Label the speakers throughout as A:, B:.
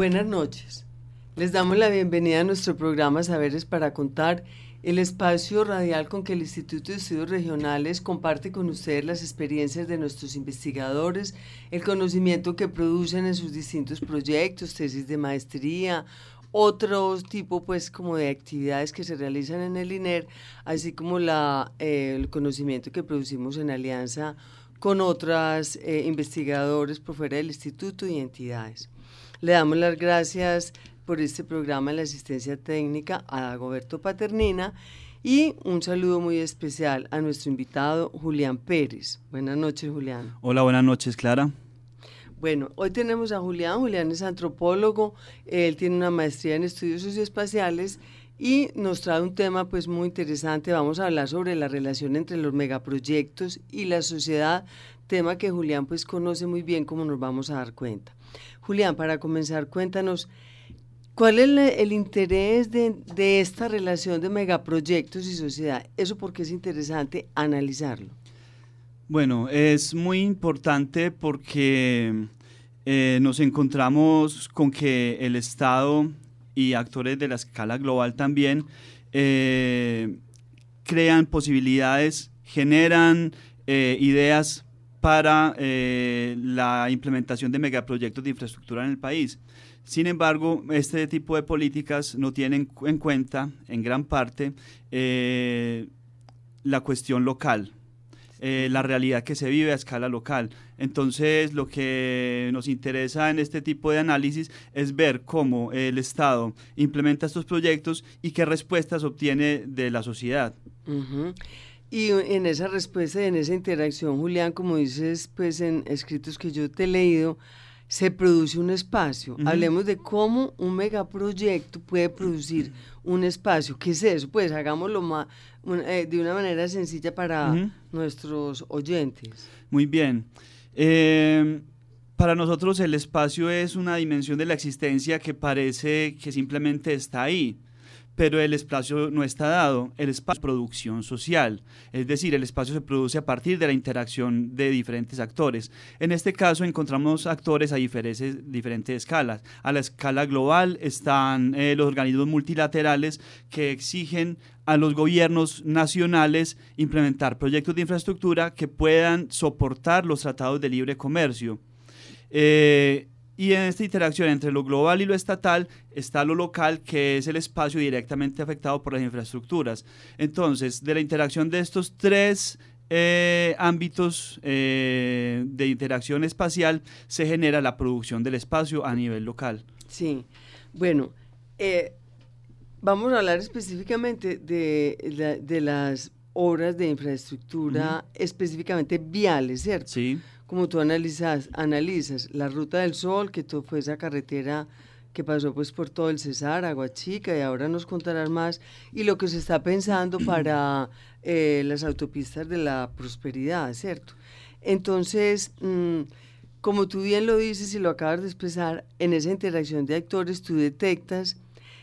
A: Buenas noches. Les damos la bienvenida a nuestro programa Saberes para Contar, el espacio radial con que el Instituto de Estudios Regionales comparte con ustedes las experiencias de nuestros investigadores, el conocimiento que producen en sus distintos proyectos, tesis de maestría, otros tipo pues como de actividades que se realizan en el INER, así como eh, el conocimiento que producimos en alianza con otros investigadores por fuera del instituto y entidades. Le damos las gracias por este programa en la asistencia técnica a Goberto Paternina y un saludo muy especial a nuestro invitado Julián Pérez. Buenas noches, Julián.
B: Hola, buenas noches, Clara.
A: Bueno, hoy tenemos a Julián. Julián es antropólogo, él tiene una maestría en estudios socioespaciales y nos trae un tema pues muy interesante. Vamos a hablar sobre la relación entre los megaproyectos y la sociedad, tema que Julián pues conoce muy bien como nos vamos a dar cuenta. Julián, para comenzar, cuéntanos, ¿cuál es el interés de, esta relación de megaproyectos y sociedad? Eso porque es interesante analizarlo.
B: Bueno, es muy importante porque eh, nos encontramos con que el Estado y actores de la escala global también eh, crean posibilidades, generan eh, ideas para eh, la implementación de megaproyectos de infraestructura en el país. Sin embargo, este tipo de políticas no tienen en cuenta, en gran parte, eh, la cuestión local, eh, la realidad que se vive a escala local. Entonces, lo que nos interesa en este tipo de análisis es ver cómo el Estado implementa estos proyectos y qué respuestas obtiene de la sociedad.
A: Uh -huh. Y en esa respuesta, en esa interacción, Julián, como dices, pues en escritos que yo te he leído, se produce un espacio. Uh -huh. Hablemos de cómo un megaproyecto puede producir un espacio. ¿Qué es eso? Pues hagámoslo más, eh, de una manera sencilla para uh -huh. nuestros oyentes.
B: Muy bien. Eh, para nosotros el espacio es una dimensión de la existencia que parece que simplemente está ahí pero el espacio no está dado, el espacio es producción social, es decir, el espacio se produce a partir de la interacción de diferentes actores. En este caso encontramos actores a diferentes, diferentes escalas. A la escala global están eh, los organismos multilaterales que exigen a los gobiernos nacionales implementar proyectos de infraestructura que puedan soportar los tratados de libre comercio. Eh, y en esta interacción entre lo global y lo estatal está lo local, que es el espacio directamente afectado por las infraestructuras. Entonces, de la interacción de estos tres eh, ámbitos eh, de interacción espacial, se genera la producción del espacio a nivel local.
A: Sí, bueno, eh, vamos a hablar específicamente de, la, de las obras de infraestructura, uh -huh. específicamente viales, ¿cierto?
B: Sí
A: como tú analizas, analizas la ruta del sol, que fue esa carretera que pasó pues por todo el Cesar, Aguachica, y ahora nos contarás más, y lo que se está pensando para eh, las autopistas de la prosperidad, ¿cierto? Entonces, mmm, como tú bien lo dices y lo acabas de expresar, en esa interacción de actores tú detectas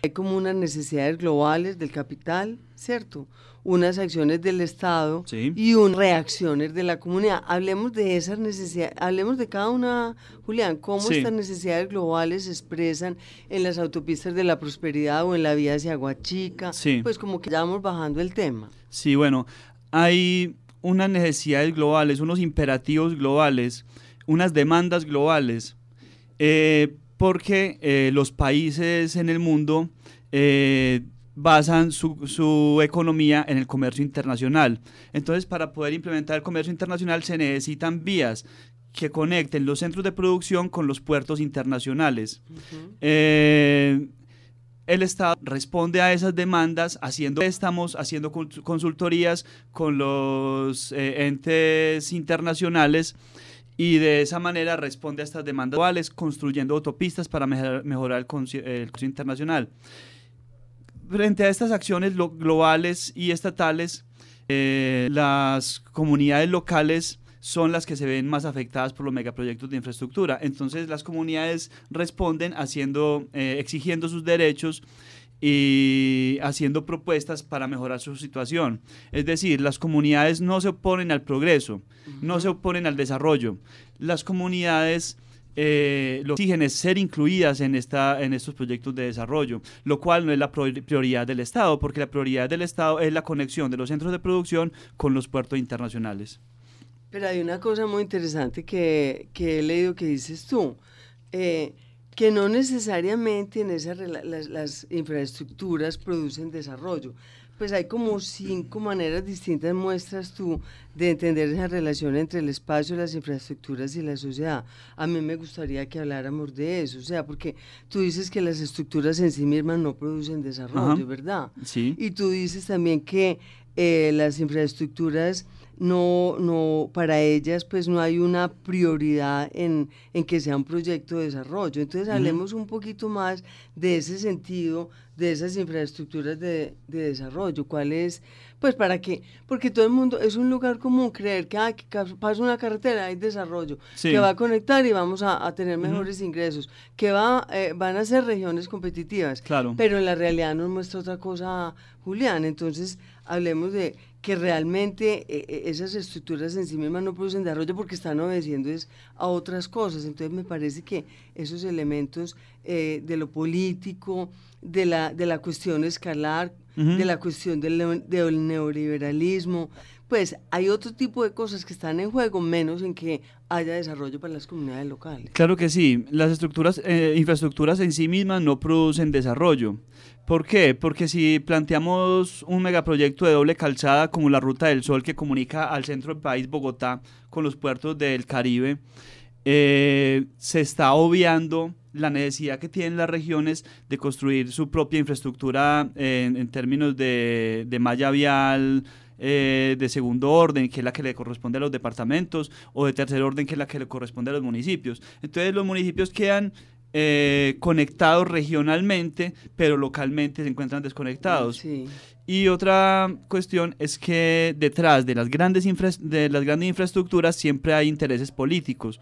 A: hay como unas necesidades globales del capital, ¿cierto? Unas acciones del Estado
B: sí.
A: y unas reacciones de la comunidad. Hablemos de esas necesidades, hablemos de cada una, Julián, cómo
B: Sí.
A: estas necesidades globales se expresan en las autopistas de la prosperidad o en la vía hacia Aguachica,
B: Sí.
A: pues como que ya vamos bajando el tema.
B: Sí, bueno, hay unas necesidades globales, unos imperativos globales, unas demandas globales, eh, porque eh, los países en el mundo eh, basan su, su economía en el comercio internacional. Entonces, para poder implementar el comercio internacional se necesitan vías que conecten los centros de producción con los puertos internacionales. Eh, el Estado responde a esas demandas haciendo estamos haciendo consultorías con los eh, entes internacionales y de esa manera responde a estas demandas globales construyendo autopistas para mejorar, el comercio internacional. Frente a estas acciones globales y estatales, eh, las comunidades locales son las que se ven más afectadas por los megaproyectos de infraestructura. Entonces las comunidades responden haciendo, eh, exigiendo sus derechos y haciendo propuestas para mejorar su situación. Es decir, las comunidades no se oponen al progreso, no se oponen al desarrollo. Las comunidades eh, lo que exigen es ser incluidas en, esta, en estos proyectos de desarrollo, lo cual no es la prioridad del Estado, porque la prioridad del Estado es la conexión de los centros de producción con los puertos internacionales.
A: Pero hay una cosa muy interesante que, que he leído que dices tú, eh, que no necesariamente en esas las, las, infraestructuras producen desarrollo. Pues hay como cinco maneras distintas, muestras tú, de entender esa relación entre el espacio, las infraestructuras y la sociedad. A mí me gustaría que habláramos de eso, o sea, porque tú dices que las estructuras en sí mismas no producen desarrollo, ¿verdad?
B: Sí.
A: Y tú dices también que eh, las infraestructuras no, no, para ellas pues no hay una prioridad en, en que sea un proyecto de desarrollo. Entonces hablemos un poquito más de ese sentido, de esas infraestructuras de, de desarrollo. ¿Cuál es? Pues para qué, porque todo el mundo, es un lugar común creer que, ah, que pasa una carretera, hay desarrollo, que va a conectar y vamos a, tener mejores ingresos, que va, eh, van a ser regiones competitivas.
B: Claro.
A: Pero en la realidad nos muestra otra cosa, Julián. Entonces hablemos de que realmente eh, eh, esas estructuras en sí mismas no producen desarrollo porque están obedeciendo es a otras cosas. Entonces me parece que esos elementos eh, de lo político, de la, de la cuestión escalar, de la cuestión del, del, neoliberalismo, pues hay otro tipo de cosas que están en juego, menos en que haya desarrollo para las comunidades locales.
B: Claro que sí, las estructuras, infraestructuras en sí mismas no producen desarrollo. ¿Por qué? Porque si planteamos un megaproyecto de doble calzada como la Ruta del Sol que comunica al centro del país, Bogotá, con los puertos del Caribe, eh, se está obviando la necesidad que tienen las regiones de construir su propia infraestructura en, términos de, malla vial, eh, de segundo orden, que es la que le corresponde a los departamentos, o de tercer orden, que es la que le corresponde a los municipios. Entonces los municipios quedan eh, conectados regionalmente, pero localmente se encuentran desconectados. Y otra cuestión es que detrás de las, grandes de las grandes infraestructuras siempre hay intereses políticos.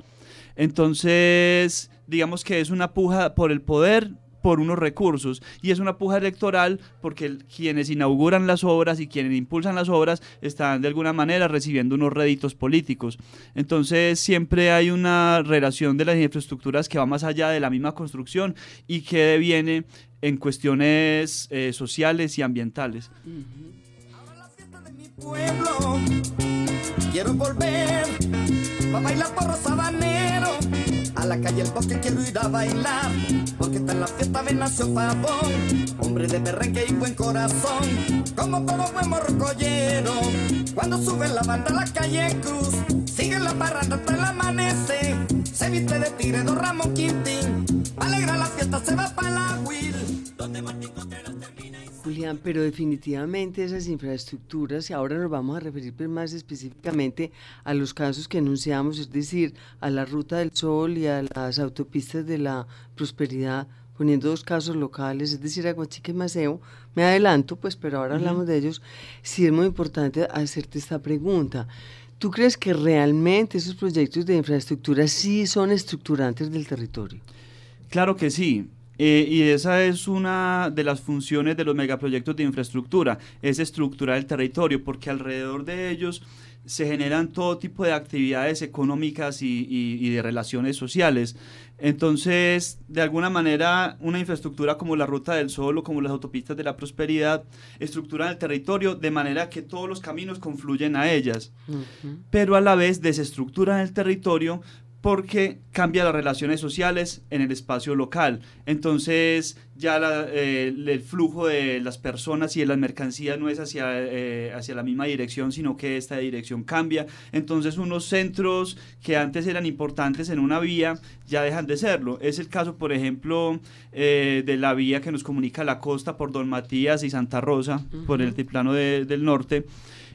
B: Entonces, digamos que es una puja por el poder por unos recursos y es una puja electoral porque quienes inauguran las obras y quienes impulsan las obras están de alguna manera recibiendo unos réditos políticos. Entonces siempre hay una relación de las infraestructuras que va más allá de la misma construcción y que deviene en cuestiones eh, sociales y ambientales. quiero volver a bailar por a la calle el bosque quiero ir a bailar, porque está en la fiesta me nació pavón, hombre de perrenque y buen corazón, como todo buen morrocollero. Cuando sube la banda a la calle Cruz, sigue la parranda hasta el amanecer, se viste de tigre dos Ramón Quintín, alegra la fiesta se va para la Will, donde Martín
A: Julián, pero definitivamente esas infraestructuras, y ahora nos vamos a referir pues, más específicamente a los casos que enunciamos, es decir, a la Ruta del Sol y a las autopistas de la prosperidad, poniendo dos casos locales, es decir, Aguachique y Maceo, me adelanto, pues, pero ahora hablamos de ellos, sí es muy importante hacerte esta pregunta. ¿Tú crees que realmente esos proyectos de infraestructura sí son estructurantes del territorio?
B: Claro que sí. Eh, y esa es una de las funciones de los megaproyectos de infraestructura, es estructurar el territorio, porque alrededor de ellos se generan todo tipo de actividades económicas y, de relaciones sociales. Entonces, de alguna manera, una infraestructura como la Ruta del Sol o como las autopistas de la prosperidad estructuran el territorio de manera que todos los caminos confluyen a ellas, pero a la vez desestructuran el territorio porque cambia las relaciones sociales en el espacio local. Entonces ya eh, el flujo de las personas y de las mercancías no es hacia, eh, hacia la misma dirección, sino que esta dirección cambia. Entonces unos centros que antes eran importantes en una vía ya dejan de serlo. Es el caso, por ejemplo, eh, de la vía que nos comunica la costa por Don Matías y Santa Rosa, por el plano del norte.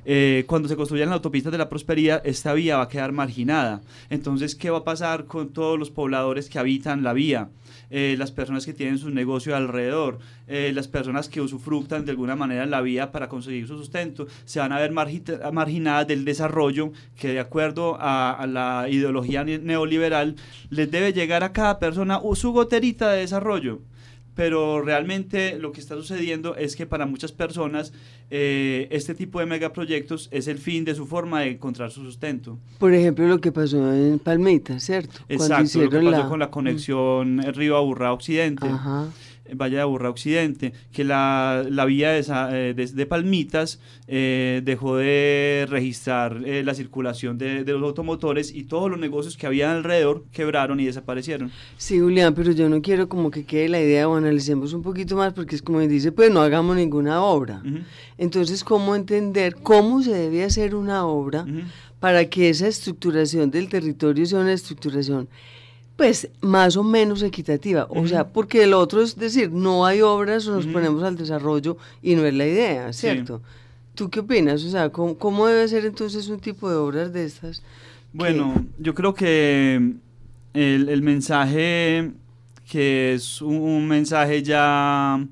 B: Eh, cuando se construyan las autopistas de la prosperidad, esta vía va a quedar marginada. Entonces, ¿qué va a pasar con todos los pobladores que habitan la vía? Eh, las personas que tienen su negocio alrededor, eh, las personas que usufructan de alguna manera la vía para conseguir su sustento, se van a ver marginadas del desarrollo que de acuerdo a, a, la ideología neoliberal les debe llegar a cada persona su goterita de desarrollo pero realmente lo que está sucediendo es que para muchas personas eh, este tipo de megaproyectos es el fin de su forma de encontrar su sustento.
A: Por ejemplo, lo que pasó en Palmita, ¿cierto?
B: Exacto, lo que pasó con la conexión mm. Río Aburrá Occidente. Ajá. Valle de Aburrá Occidente, que la, la vía de, eh, de, Palmitas eh, dejó de registrar eh, la circulación de, de, los automotores y todos los negocios que había alrededor quebraron y desaparecieron.
A: Sí, Julián, pero yo no quiero como que quede la idea o analicemos un poquito más porque es como dice, pues no hagamos ninguna obra. Entonces, ¿cómo entender cómo se debe hacer una obra para que esa estructuración del territorio sea una estructuración pues más o menos equitativa. O sea, porque el otro es decir, no hay obras o nos ponemos al desarrollo y no es la idea, ¿cierto? ¿Tú qué opinas? O sea, ¿cómo, debe ser entonces un tipo de obras de estas?
B: Bueno, yo creo que el, mensaje, que es un, mensaje ya,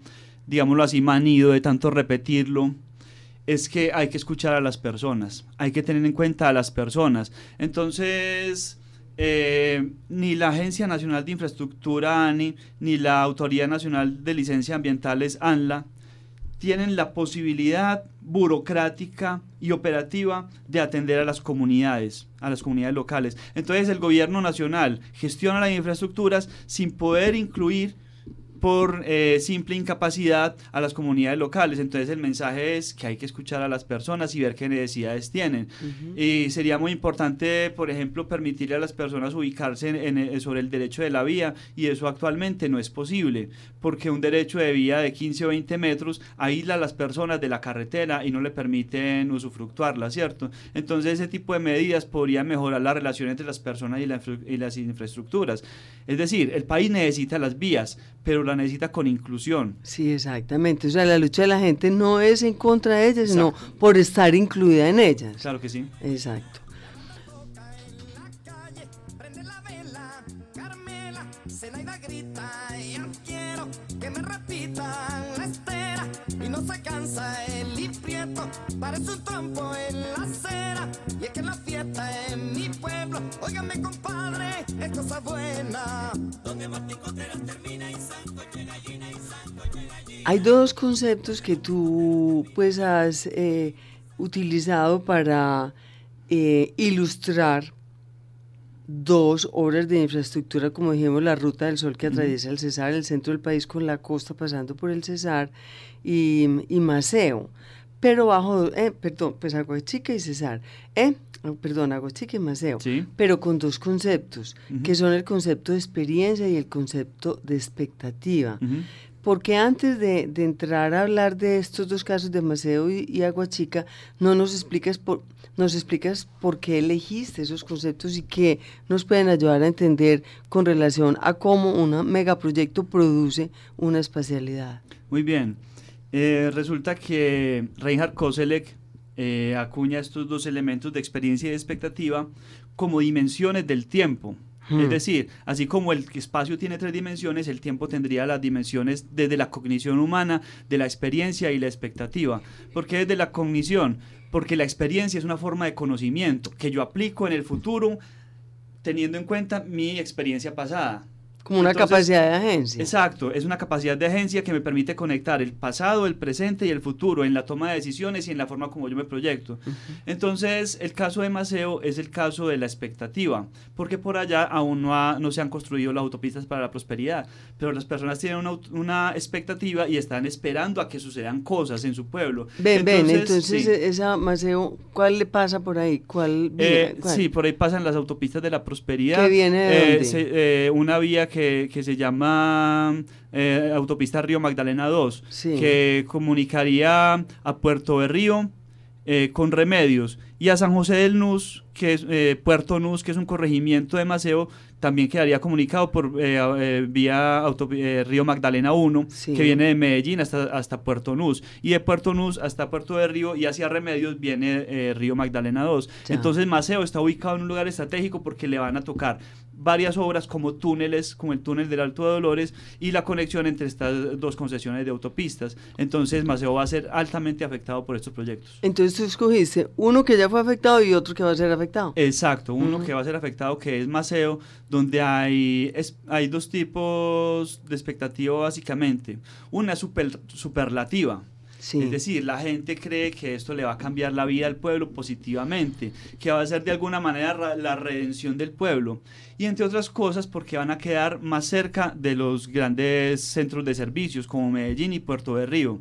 B: digámoslo así, manido de tanto repetirlo, es que hay que escuchar a las personas, hay que tener en cuenta a las personas. Entonces, eh, ni la Agencia Nacional de Infraestructura ANI, ni la Autoridad Nacional de Licencias Ambientales ANLA tienen la posibilidad burocrática y operativa de atender a las comunidades, a las comunidades locales. Entonces el gobierno nacional gestiona las infraestructuras sin poder incluir por eh, simple incapacidad a las comunidades locales. Entonces el mensaje es que hay que escuchar a las personas y ver qué necesidades tienen. Y sería muy importante, por ejemplo, permitirle a las personas ubicarse en, sobre el derecho de la vía y eso actualmente no es posible, porque un derecho de vía de 15 o 20 metros aísla a las personas de la carretera y no le permiten usufructuarla, ¿cierto? Entonces ese tipo de medidas podrían mejorar la relación entre las personas y, y las infraestructuras. Es decir, el país necesita las vías, pero la necesita con inclusión.
A: Sí, exactamente. O sea, la lucha de la gente no es en contra de ellas, sino por estar incluida en ellas.
B: Claro que sí.
A: Exacto. Y no se cansa el parece un trompo en la acera. Y es que la fiesta en mi pueblo, óigame compadre, es cosa buena. Donde Martín Contreras termina y Santo gallina y Santo gallina. Hay dos conceptos que tú pues has eh, utilizado para eh, ilustrar dos obras de infraestructura, como dijimos, la Ruta del Sol que atraviesa el Cesar, el centro del país con la costa pasando por el Cesar y, y Maceo. Pero bajo, eh, perdón, pues Aguachica y Cesar, eh, oh, perdón, Aguachica y Maceo, pero con dos conceptos, que son el concepto de experiencia y el concepto de expectativa. Porque antes de, entrar a hablar de estos dos casos de Maceo y, Aguachica, no nos explicas por, nos explicas por qué elegiste esos conceptos y qué nos pueden ayudar a entender con relación a cómo un megaproyecto produce una espacialidad.
B: Muy bien. Eh, resulta que Reinhard Koselleck eh, acuña estos dos elementos de experiencia y de expectativa como dimensiones del tiempo. Es hmm. decir, así como el espacio tiene tres dimensiones, el tiempo tendría las dimensiones desde la cognición humana, de la experiencia y la expectativa. ¿Por qué desde la cognición? Porque la experiencia es una forma de conocimiento que yo aplico en el futuro teniendo en cuenta mi experiencia pasada.
A: Como una capacidad de agencia.
B: Exacto, es una capacidad de agencia que me permite conectar el pasado, el presente y el futuro en la toma de decisiones y en la forma como yo me proyecto. Entonces, el caso de Maceo es el caso de la expectativa, porque por allá aún no, no se han construido las autopistas para la prosperidad, pero las personas tienen una, una, expectativa y están esperando a que sucedan cosas en su pueblo.
A: Ven, ven, entonces esa Maceo, ¿cuál le pasa por ahí? ¿Cuál,
B: eh, Sí, por ahí pasan las autopistas de la prosperidad.
A: ¿Qué viene de
B: eh, eh, una vía que que, se llama eh, Autopista Río Magdalena 2, que comunicaría a Puerto de Río eh, con Remedios y a San José del Nus, que es eh, Puerto Nus, que es un corregimiento de Maceo, también quedaría comunicado por vía Río Magdalena 1, que viene de Medellín hasta, hasta Puerto Nus, y de Puerto Nus hasta Puerto de Río y hacia Remedios viene Río Magdalena 2. Entonces Maceo está ubicado en un lugar estratégico porque le van a tocar varias obras como túneles, como el túnel del Alto de Dolores y la conexión entre estas dos concesiones de autopistas. Entonces Maceo va a ser altamente afectado por estos proyectos.
A: Entonces tú escogiste uno que ya fue afectado y otro que va a ser afectado.
B: Exacto, uno que va a ser afectado que es Maceo, donde hay, hay dos tipos de expectativa básicamente. Una super, superlativa es decir, la gente cree que esto le va a cambiar la vida al pueblo positivamente, que va a ser de alguna manera la redención del pueblo. Y entre otras cosas porque van a quedar más cerca de los grandes centros de servicios como Medellín y Puerto de Río.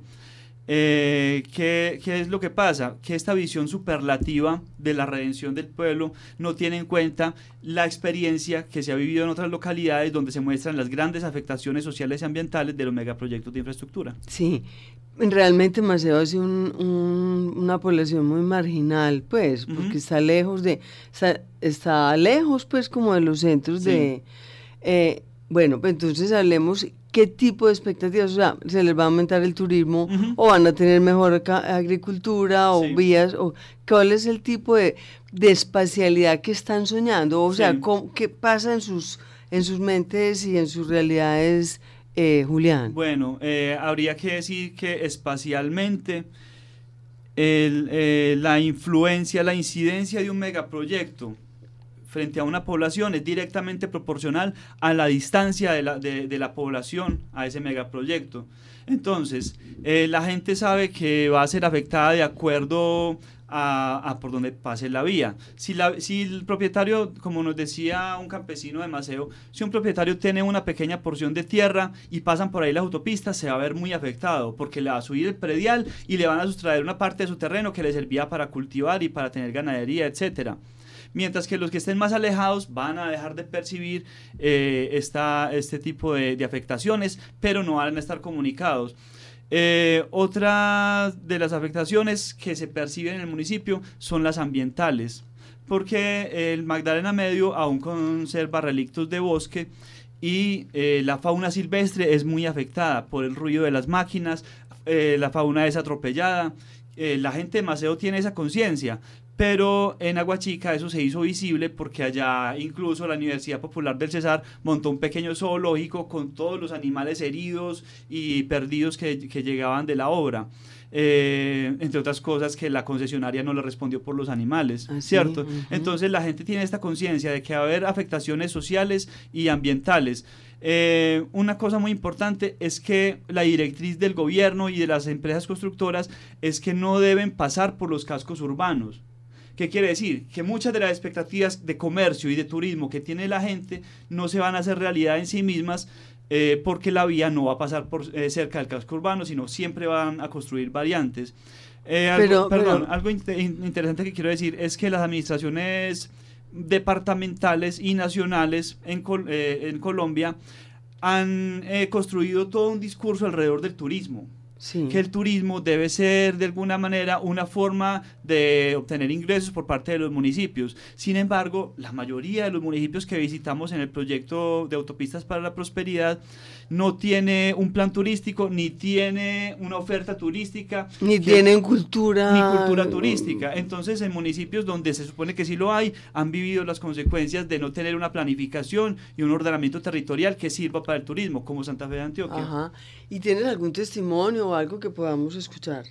B: Eh, ¿qué, ¿qué, es lo que pasa? Que esta visión superlativa de la redención del pueblo no tiene en cuenta la experiencia que se ha vivido en otras localidades donde se muestran las grandes afectaciones sociales y ambientales de los megaproyectos de infraestructura.
A: Sí, realmente Maceo es un, una población muy marginal, pues, porque está lejos de, está, lejos, pues, como de los centros de, eh, bueno, pues entonces hablemos qué tipo de expectativas, o sea, se les va a aumentar el turismo o van a tener mejor agricultura o vías, o cuál es el tipo de, de espacialidad que están soñando, o sea, qué pasa en sus, en sus mentes y en sus realidades eh, Julián?
B: Bueno, eh, habría que decir que espacialmente eh, la influencia, la incidencia de un megaproyecto frente a una población es directamente proporcional a la distancia de la, de la población a ese megaproyecto. Entonces, la gente sabe que va a ser afectada de acuerdo a, por donde pase la vía. Si, la, si el propietario, como nos decía un campesino de Maceo, si un propietario tiene una pequeña porción de tierra y pasan por ahí las autopistas, se va a ver muy afectado porque le va a subir el predial y le van a sustraer una parte de su terreno que le servía para cultivar y para tener ganadería, etcétera mientras que los que estén más alejados van a dejar de percibir eh, esta, este tipo de, de, afectaciones, pero no van a estar comunicados. Eh, otra de las afectaciones que se perciben en el municipio son las ambientales, porque el Magdalena Medio aún conserva relictos de bosque y eh, la fauna silvestre es muy afectada por el ruido de las máquinas, eh, la fauna es atropellada. la gente de Maceo tiene esa conciencia, pero en Aguachica eso se hizo visible porque allá incluso la Universidad Popular del Cesar montó un pequeño zoológico con todos los animales heridos y perdidos que, llegaban de la obra. Eh, entre otras cosas que la concesionaria no le respondió por los animales, ah, ¿cierto? Entonces la gente tiene esta conciencia de que va a haber afectaciones sociales y ambientales. Eh, una cosa muy importante es que la directriz del gobierno y de las empresas constructoras es que no deben pasar por los cascos urbanos. ¿Qué quiere decir? Que muchas de las expectativas de comercio y de turismo que tiene la gente no se van a hacer realidad en sí mismas eh, porque la vía no va a pasar por eh, cerca del casco urbano, sino siempre van a construir variantes. Eh, algo, perdón, algo interesante que quiero decir es que las administraciones departamentales y nacionales en, en Colombia han construido todo un discurso alrededor del turismo que el turismo debe ser de alguna manera una forma de obtener ingresos por parte de los municipios. Sin embargo, la mayoría de los municipios que visitamos en el proyecto de autopistas para la prosperidad no tiene un plan turístico, ni tiene una oferta turística.
A: Ni tienen cultura.
B: Ni cultura turística. Entonces, en municipios donde se supone que sí lo hay, han vivido las consecuencias de no tener una planificación y un ordenamiento territorial que sirva para el turismo, como Santa Fe de Antioquia.
A: Ajá. ¿Y tienes algún testimonio o algo que podamos escuchar?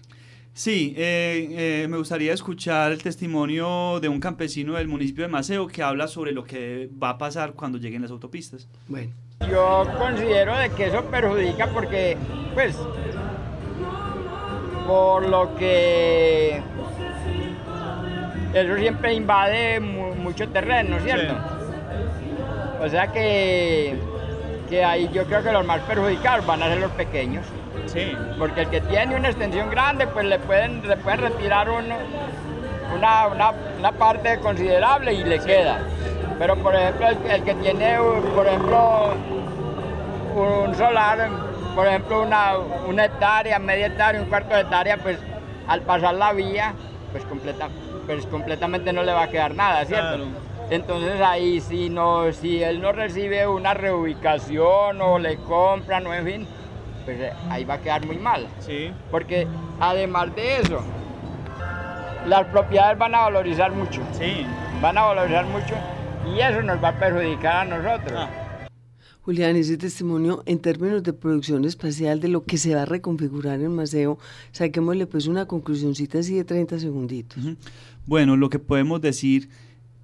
B: Sí, eh, eh, me gustaría escuchar el testimonio de un campesino del municipio de Maceo que habla sobre lo que va a pasar cuando lleguen las autopistas.
A: Bueno.
C: Yo considero de que eso perjudica porque, pues, por lo que eso siempre invade mucho terreno, ¿cierto? O sea que, que ahí yo creo que los más perjudicados van a ser los pequeños.
B: Sí.
C: Porque el que tiene una extensión grande, pues le pueden, le pueden retirar una, una, parte considerable y le queda. Pero por ejemplo, el, que tiene, por ejemplo, un solar, por ejemplo, una, una hectárea, media hectárea, un cuarto de hectárea, pues al pasar la vía, pues, completa, pues completamente no le va a quedar nada, ¿cierto? Entonces ahí si, no, si él no recibe una reubicación o le compran o en fin, pues ahí va a quedar muy mal.
B: Sí.
C: Porque además de eso, las propiedades van a valorizar mucho.
B: Sí.
C: Van a valorizar mucho y eso nos va a perjudicar a nosotros. Ah.
A: Julián, ese testimonio en términos de producción espacial de lo que se va a reconfigurar en Maceo, saquémosle pues una conclusioncita así de 30 segunditos.
B: Bueno, lo que podemos decir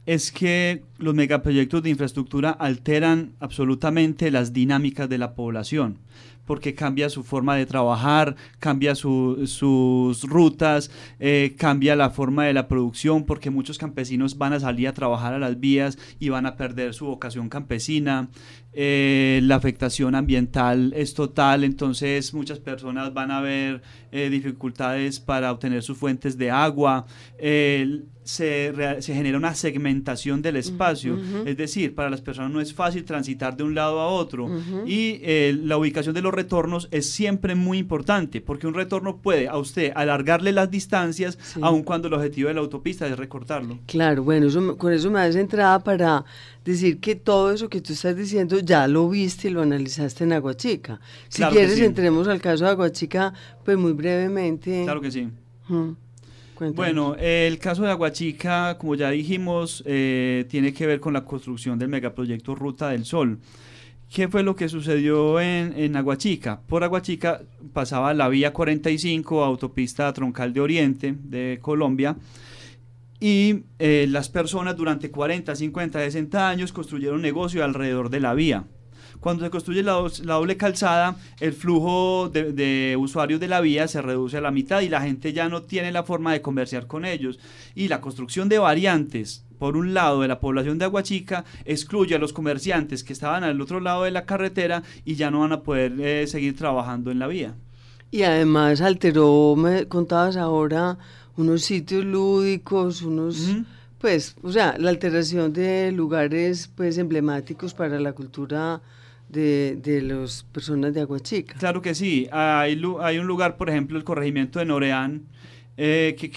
B: es que los megaproyectos de infraestructura alteran absolutamente las dinámicas de la población porque cambia su forma de trabajar, cambia sus rutas, eh, cambia la forma de la producción, porque muchos campesinos van a salir a trabajar a las vías y van a perder su vocación campesina. Eh, la afectación ambiental es total, entonces muchas personas van a ver eh, dificultades para obtener sus fuentes de agua. Se, se, genera una segmentación del espacio, es decir, para las personas no es fácil transitar de un lado a otro y la ubicación de los retornos es siempre muy importante, porque un retorno puede a usted alargarle las distancias, aun cuando el objetivo de la autopista es recortarlo.
A: Claro, bueno, eso, con eso me das entrada para decir que todo eso que tú estás diciendo ya lo viste y lo analizaste en Aguachica. Si quieres, entremos al caso de Aguachica, pues muy brevemente.
B: Claro que sí. Bueno, el caso de Aguachica, como ya dijimos, eh, tiene que ver con la construcción del megaproyecto Ruta del Sol. ¿Qué fue lo que sucedió en, en, Aguachica? Por Aguachica pasaba la vía 45, autopista troncal de Oriente de Colombia, y eh, las personas durante 40, 50, 60 años construyeron negocio alrededor de la vía. Cuando se construye la, doble calzada, el flujo de, usuarios de la vía se reduce a la mitad y la gente ya no tiene la forma de comerciar con ellos. Y la construcción de variantes, por un lado de la población de Aguachica, excluye a los comerciantes que estaban al otro lado de la carretera y ya no van a poder eh, seguir trabajando en la vía.
A: Y además alteró, me contabas ahora, unos sitios lúdicos, unos... Pues, o sea, la alteración de lugares pues emblemáticos para la cultura de, de las personas de Aguachica.
B: Claro que sí. Hay, hay un lugar, por ejemplo, el corregimiento de Noreán, eh, que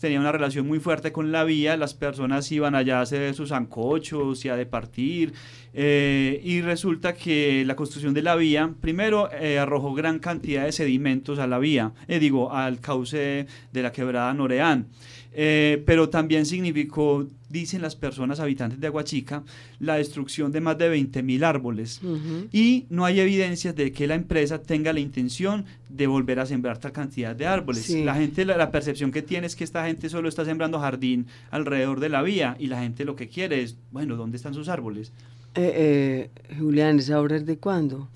B: tenía una relación muy fuerte con la vía, las personas iban allá a hacer sus ancochos y a departir, eh, y resulta que la construcción de la vía, primero eh, arrojó gran cantidad de sedimentos a la vía, digo, al cauce de la quebrada Noreán. Eh, pero también significó, dicen las personas habitantes de Aguachica, la destrucción de más de 20.000 árboles. Y no hay evidencias de que la empresa tenga la intención de volver a sembrar tal cantidad de árboles. La gente, la, percepción que tiene es que esta gente solo está sembrando jardín alrededor de la vía y la gente lo que quiere es, bueno, ¿dónde están sus árboles?
A: Eh, eh, Julián, ¿esa obra es de cuándo?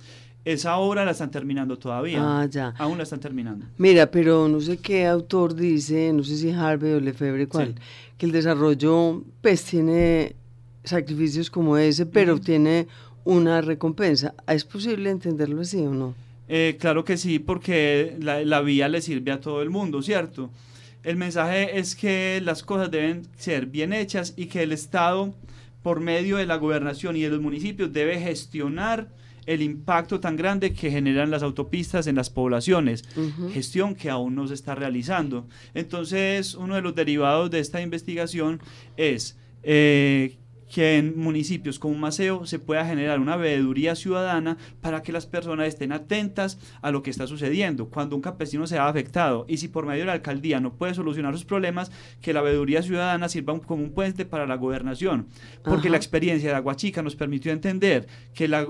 B: Esa obra la están terminando todavía.
A: Ah, ya.
B: Aún la están terminando.
A: Mira, pero no sé qué autor dice, no sé si Harvey o Lefebvre, cuál, que el desarrollo pues tiene sacrificios como ese, pero tiene una recompensa. ¿Es posible entenderlo así o no?
B: Eh, claro que sí, porque la, la vía le sirve a todo el mundo, ¿cierto? El mensaje es que las cosas deben ser bien hechas y que el Estado, por medio de la gobernación y de los municipios, debe gestionar el impacto tan grande que generan las autopistas en las poblaciones, gestión que aún no se está realizando. Entonces, uno de los derivados de esta investigación es eh, que en municipios como Maceo se pueda generar una veeduría ciudadana para que las personas estén atentas a lo que está sucediendo. Cuando un campesino se ha afectado y si por medio de la alcaldía no puede solucionar sus problemas, que la veeduría ciudadana sirva como un puente para la gobernación. Porque la experiencia de Aguachica nos permitió entender que, la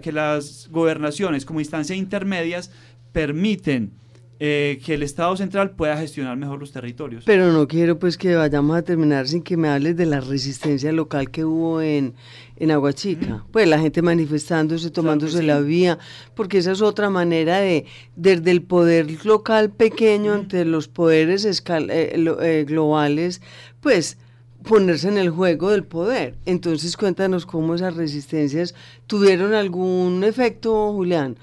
B: que las gobernaciones como instancias intermedias permiten eh, que el Estado central pueda gestionar mejor los territorios.
A: Pero no quiero pues que vayamos a terminar sin que me hables de la resistencia local que hubo en, en Aguachica. Pues la gente manifestándose, tomándose la vía, porque esa es otra manera de, desde el poder local pequeño ante los poderes eh, eh, globales, pues ponerse en el juego del poder. Entonces cuéntanos cómo esas resistencias tuvieron algún efecto, Julián.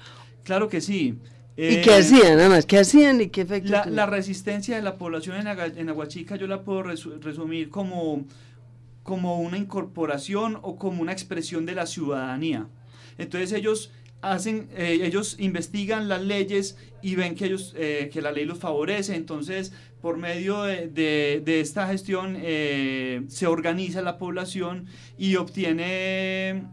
B: Claro que sí.
A: ¿Y qué eh, hacían, nada más? ¿Qué hacían y qué efecto?
B: La, la resistencia de la población en, en Aguachica yo la puedo resumir como, como una incorporación o como una expresión de la ciudadanía. Entonces ellos hacen, eh, ellos investigan las leyes y ven que ellos, eh, que la ley los favorece. Entonces, por medio de, de, de esta gestión se organiza la población y obtiene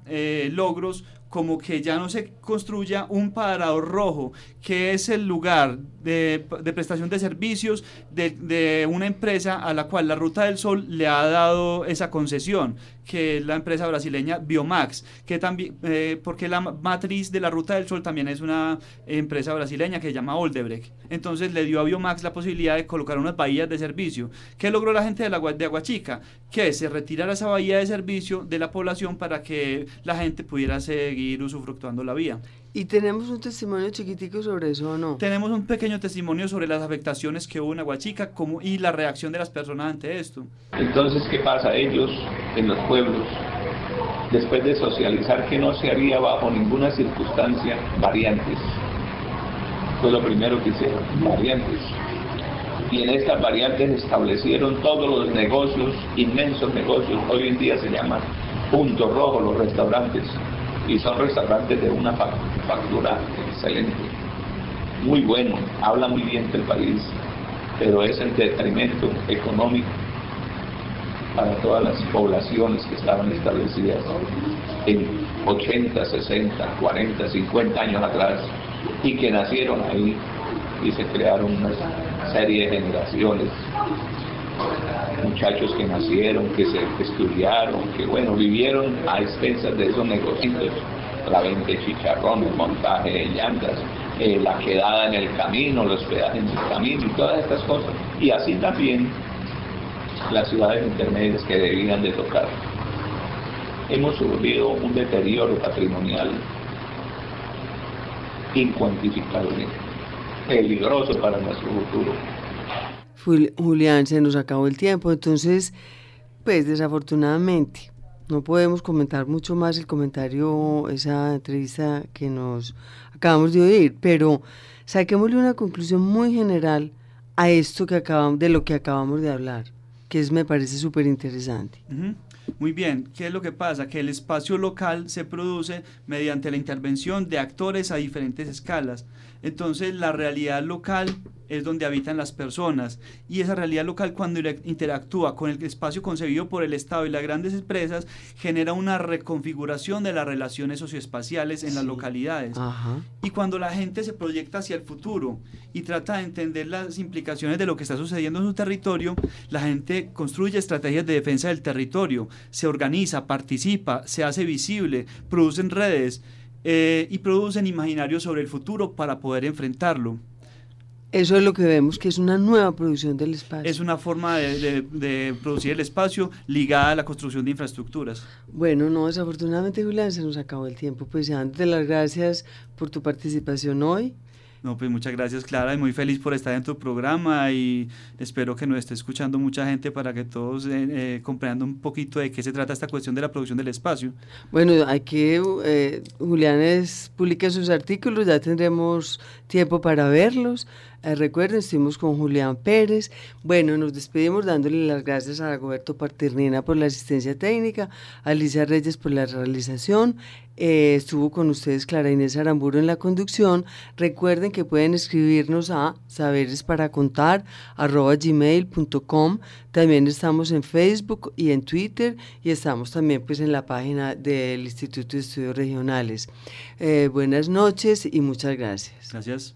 B: logros como que ya no se construya un parador rojo, que es el lugar de, prestación de servicios de, una empresa a la cual la Ruta del Sol le ha dado esa concesión, que es la empresa brasileña Biomax, que también, eh, porque la matriz de la Ruta del Sol también es una empresa brasileña que se llama Oldebrecht. Entonces le dio a Biomax la posibilidad de colocar unas bahías de servicio. ¿Qué logró la gente de, la, de Aguachica? Que se retirara esa bahía de servicio de la población para que la gente pudiera seguir usufructuando la vía.
A: ¿Y tenemos un testimonio chiquitico sobre eso o no?
B: Tenemos un pequeño testimonio sobre las afectaciones que hubo en Aguachica como, y la reacción de las personas ante esto.
D: Entonces, ¿qué pasa? Ellos en los pueblos, después de socializar que no se haría bajo ninguna circunstancia variantes, fue lo primero que hicieron, variantes. Y en estas variantes establecieron todos los negocios, inmensos negocios, hoy en día se llaman puntos rojos los restaurantes, y son restaurantes de una factura excelente, muy bueno, habla muy bien del país, pero es el detrimento económico para todas las poblaciones que estaban establecidas en 80, 60, 40, 50 años atrás y que nacieron ahí y se crearon una serie de generaciones muchachos que nacieron, que se estudiaron, que bueno, vivieron a expensas de esos negocios, la venta de chicharrones, montaje de llantas, eh, la quedada en el camino, los pedajes en el camino y todas estas cosas. Y así también las ciudades intermedias que debían de tocar. Hemos sufrido un deterioro patrimonial incuantificable, peligroso para nuestro futuro.
A: Julián, se nos acabó el tiempo, entonces, pues desafortunadamente, no podemos comentar mucho más el comentario, esa entrevista que nos acabamos de oír, pero saquémosle una conclusión muy general a esto que acabamos, de lo que acabamos de hablar, que es, me parece súper interesante.
B: Muy bien, ¿qué es lo que pasa? Que el espacio local se produce mediante la intervención de actores a diferentes escalas. Entonces la realidad local es donde habitan las personas. Y esa realidad local cuando interactúa con el espacio concebido por el Estado y las grandes empresas genera una reconfiguración de las relaciones socioespaciales en las localidades. Y cuando la gente se proyecta hacia el futuro y trata de entender las implicaciones de lo que está sucediendo en su territorio, la gente construye estrategias de defensa del territorio, se organiza, participa, se hace visible, producen redes eh, y producen imaginarios sobre el futuro para poder enfrentarlo.
A: Eso es lo que vemos, que es una nueva producción del espacio.
B: Es una forma de, producir el espacio ligada a la construcción de infraestructuras.
A: Bueno, no, desafortunadamente, Julián, se nos acabó el tiempo. Pues dándote las gracias por tu participación hoy.
B: No, pues muchas gracias Clara y muy feliz por estar en tu programa y espero que nos esté escuchando mucha gente para que todos eh, eh, comprendan un poquito de qué se trata esta cuestión de la producción del espacio.
A: Bueno, hay que, eh, Julián es, publica sus artículos, ya tendremos tiempo para verlos. Eh, recuerden, estuvimos con Julián Pérez. Bueno, nos despedimos dándole las gracias a Roberto Parternina por la asistencia técnica, a Alicia Reyes por la realización. Eh, estuvo con ustedes Clara Inés Aramburo en la conducción. Recuerden que pueden escribirnos a saberesparacontar.gmail.com. También estamos en Facebook y en Twitter y estamos también pues en la página del Instituto de Estudios Regionales. Eh, buenas noches y muchas gracias.
B: Gracias.